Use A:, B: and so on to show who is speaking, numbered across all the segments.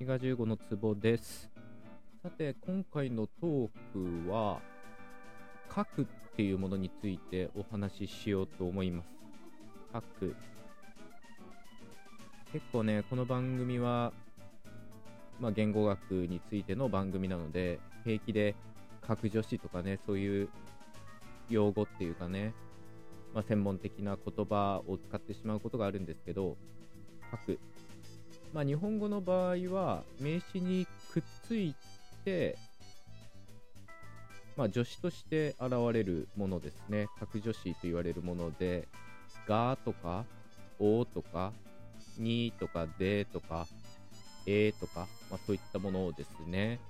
A: 滋賀15の壺です。さて、今回のトークは、核っていうものについてお話ししようと思います。核。結構ね、この番組は、まあ、言語学についての番組なので、平気で核女子とかね、そういう用語っていうかね、まあ、専門的な言葉を使ってしまうことがあるんですけど、核。まあ、日本語の場合は名詞にくっついて、まあ、助詞として現れるものですね。核助詞と言われるもので、がとか、おとか、にとか、でとか、えとか、まあ、そういったものですね。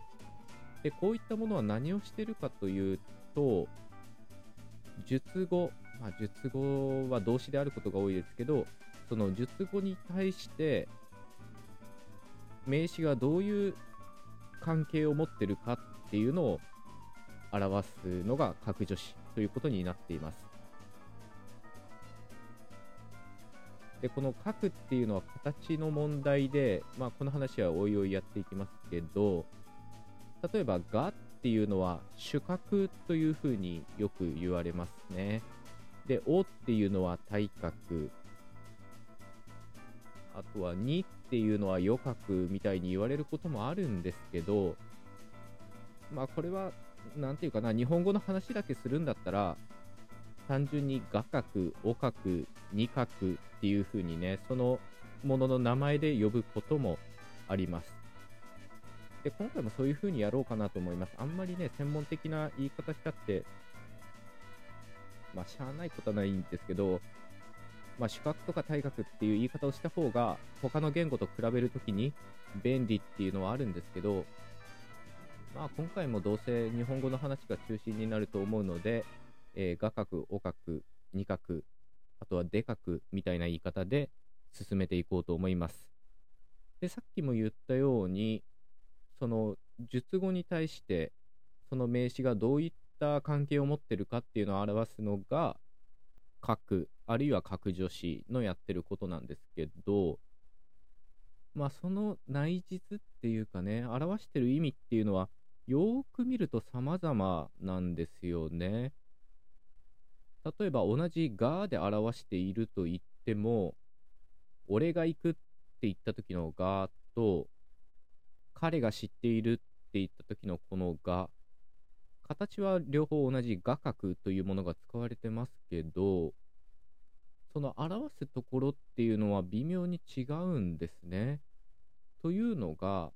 A: で、こういったものは何をしてるかというと、述語、まあ、述語は動詞であることが多いですけど、その述語に対して、名詞がどういう関係を持ってるかっていうのを表すのが格助詞ということになっています。で、この角っていうのは形の問題で、まあこの話はおいおいやっていきますけど、例えばがっていうのは主角というふうによく言われますね。で、おっていうのは体格。あとはにっていうのは余角みたいに言われることもあるんですけど、まあこれは、なんていうかな、日本語の話だけするんだったら、単純に画角、お角、二角っていう風にね、そのものの名前で呼ぶこともあります。で、今回もそういう風にやろうかなと思います。あんまりね、専門的な言い方したって、まあ、しゃあないことはないんですけど、まあ、主角とか体格っていう言い方をした方が、他の言語と比べるときに便利っていうのはあるんですけど、まあ、今回もどうせ日本語の話が中心になると思うので、えー、画角、お角、二角、あとはでかくみたいな言い方で進めていこうと思います。で、さっきも言ったように、その述語に対して、その名詞がどういった関係を持ってるかっていうのを表すのが、角、あるいは角助詞のやってることなんですけど、まあその内実っていうかね、表してる意味っていうのは、よく見ると様々なんですよね。例えば同じがで表していると言っても、俺が行くって言った時のがと、彼が知っているって言った時のこのが、形は両方同じ画角というものが使われてますけど、その表すところっていうのは微妙に違うんですね。というのが、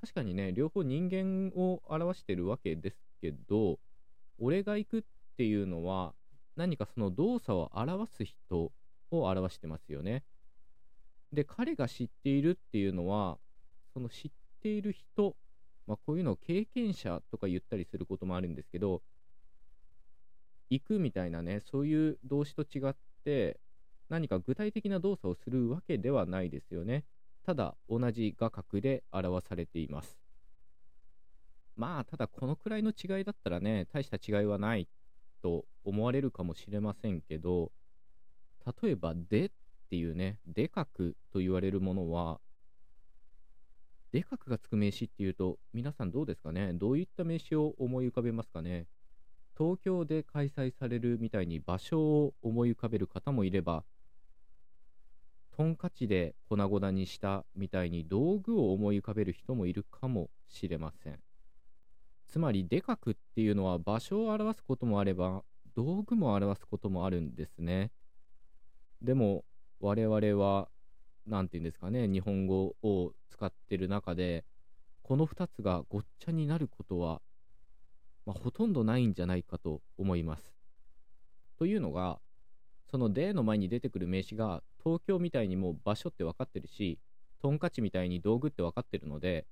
A: 確かにね、両方人間を表してるわけですけど、俺が行くっていうのは、何かその動作を表す人を表してますよね。で、彼が知っているっていうのは、その知っている人、まあ、こういうのを経験者とか言ったりすることもあるんですけど、行くみたいなね、そういう動詞と違って、何か具体的な動作をするわけではないですよね。ただ、同じ画角で表されています。まあ、ただこのくらいの違いだったらね、大した違いはないと思われるかもしれませんけど、例えば、でっていうね、でかくと言われるものは、でかくがつく名詞っていうと、皆さんどうですかね？どういった名詞を思い浮かべますかね？東京で開催されるみたいに場所を思い浮かべる方もいれば、トンカチで粉々にしたみたいに道具を思い浮かべる人もいるかもしれません。つまり、でかくっていうのは場所を表すこともあれば、道具も表すこともあるんですね。でも、我々は、なんて言うんですかね、日本語を使ってる中で、この2つがごっちゃになることは、まあ、ほとんどないんじゃないかと思います。というのが、そのでの前に出てくる名詞が東京みたいにもう場所って分かってるし、トンカチみたいに道具って分かってるので、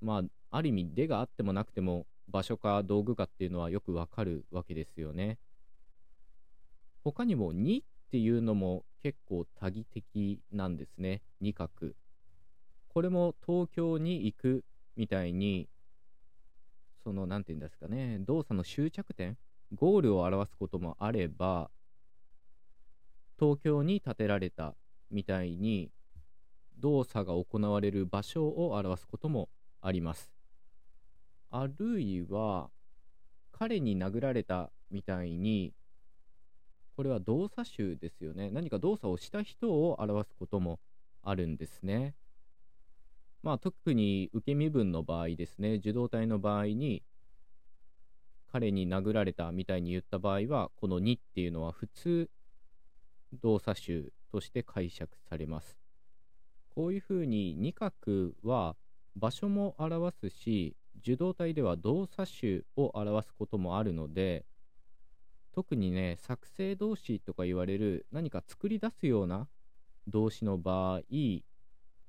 A: まあ、ある意味、でがあってもなくても、場所か道具かっていうのはよくわかるわけですよね。他にも、にっていうのも結構多義的なんですね。二角。これも東京に行くみたいに、その、なんて言うんですかね、動作の終着点、ゴールを表すこともあれば、東京に建てられたみたいに、動作が行われる場所を表すこともありますあるいは彼に殴られたみたいにこれは動作集ですよね。何か動作をした人を表すこともあるんですね。まあ特に受け身分の場合ですね。受動体の場合に彼に殴られたみたいに言った場合はこの2っていうのは普通動作集として解釈されます。こういうふうに2角は場所も表すし受動体では動作集を表すこともあるので特にね作成動詞とか言われる何か作り出すような動詞の場合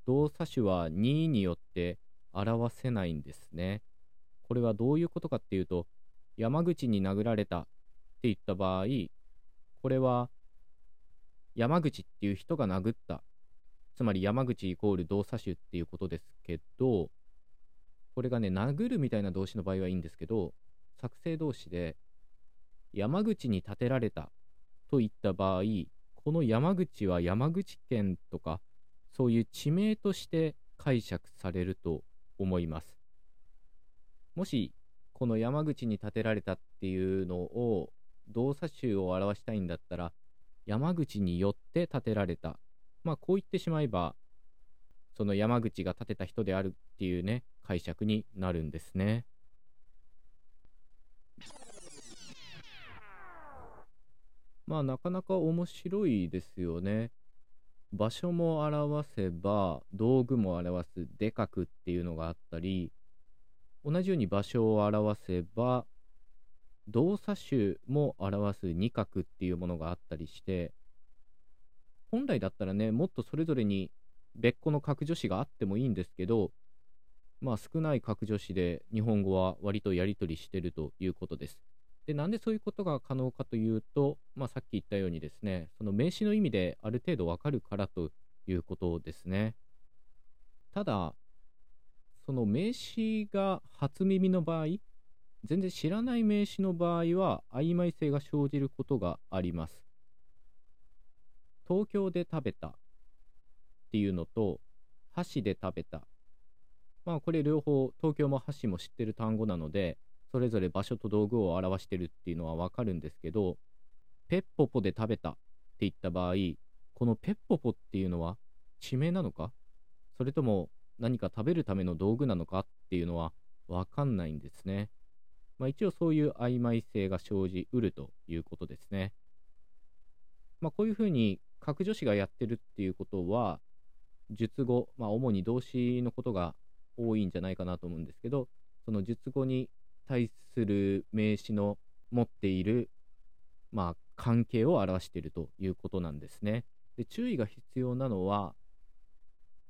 A: 動作種は2位によって表せないんですね。これはどういうことかっていうと山口に殴られたって言った場合これは山口っていう人が殴った。つまり山口イコール動作種っていうことですけどこれがね、殴るみたいな動詞の場合はいいんですけど、作成動詞で、山口に建てられたといった場合、この山口は山口県とか、そういう地名として解釈されると思います。もし、この山口に建てられたっていうのを動作集を表したいんだったら、山口によって建てられた。まあ、こう言ってしまえば、その山口が建てた人であるっていうね、解釈になるんですね。まあなかなか面白いですよね。場所も表せば道具も表すでかくっていうのがあったり同じように場所を表せば動作種も表す二角っていうものがあったりして本来だったらねもっとそれぞれに別個の格助詞があってもいいんですけどまあ、少ない格助詞で日本語は割とやり取りしてるということです。で、なんでそういうことが可能かというと、まあ、さっき言ったようにですね、その名詞の意味である程度わかるからということですね。ただ、その名詞が初耳の場合、全然知らない名詞の場合は曖昧性が生じることがあります。東京で食べたっていうのと、箸で食べたまあこれ両方東京も橋も知ってる単語なのでそれぞれ場所と道具を表してるっていうのはわかるんですけどペッポポで食べたって言った場合このペッポポっていうのは地名なのか？それとも何か食べるための道具なのかっていうのはわかんないんですね。まあ、一応そういう曖昧性が生じうるということですね。まあ、こういうふうに格助詞がやってるっていうことは述語、まあ、主に動詞のことが多いんじゃないかなと思うんですけどその述語に対する名詞の持っている、まあ、関係を表しているということなんですね。で注意が必要なのは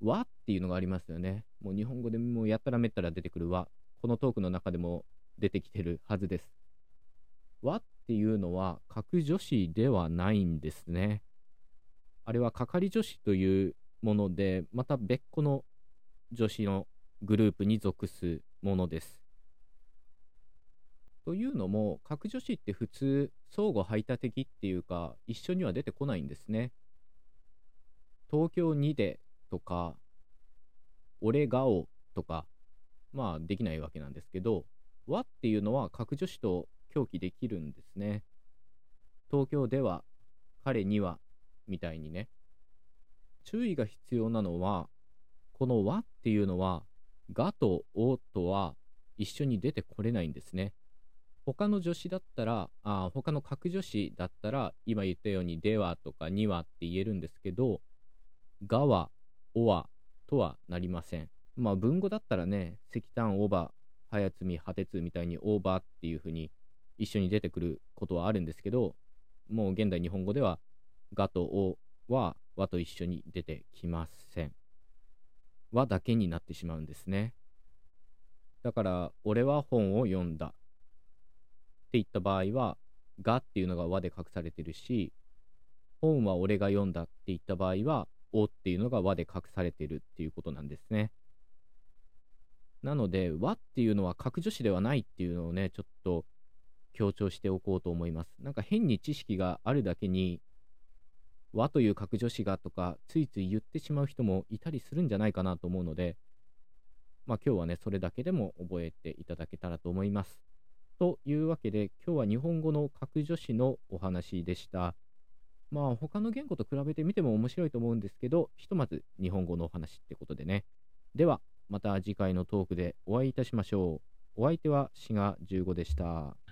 A: 和っていうのがありますよね。もう日本語でもうやったらめったら出てくる和。このトークの中でも出てきてるはずです。和っていうのは格助詞ではないんですね。あれは係助詞というもので、また別個の助詞のグループに属すものです。というのも、格助詞って普通、相互排他的っていうか、一緒には出てこないんですね。東京にでとか、俺がおとか、まあできないわけなんですけど、和っていうのは格助詞と狂気できるんですね。東京では、彼には、みたいにね。注意が必要なのは、この和っていうのはがとおとは一緒に出てこれないんですね。他の助詞だったら、あ他の格助詞だったら、今言ったようにではとかにはって言えるんですけど、がは、おはとはなりません。まあ文語だったらね、石炭、オーバー、早摘み、果てつみたいにオーバーっていう風に一緒に出てくることはあるんですけど、もう現代日本語では、がとおは和と一緒に出てきません。和だけになってしまうんですね。だから、俺は本を読んだって言った場合は、がっていうのが和で隠されてるし、本は俺が読んだって言った場合は、おっていうのが和で隠されてるっていうことなんですね。なので、和っていうのは格助詞ではないっていうのをね、ちょっと強調しておこうと思います。なんか変に知識があるだけに、和という格助詞がとか、ついつい言ってしまう人もいたりするんじゃないかなと思うので、まあ今日はね、それだけでも覚えていただけたらと思います。というわけで、今日は日本語の格助詞のお話でした。まあ他の言語と比べてみても面白いと思うんですけど、ひとまず日本語のお話ってことでね。では、また次回のトークでお会いいたしましょう。お相手は滋賀15でした。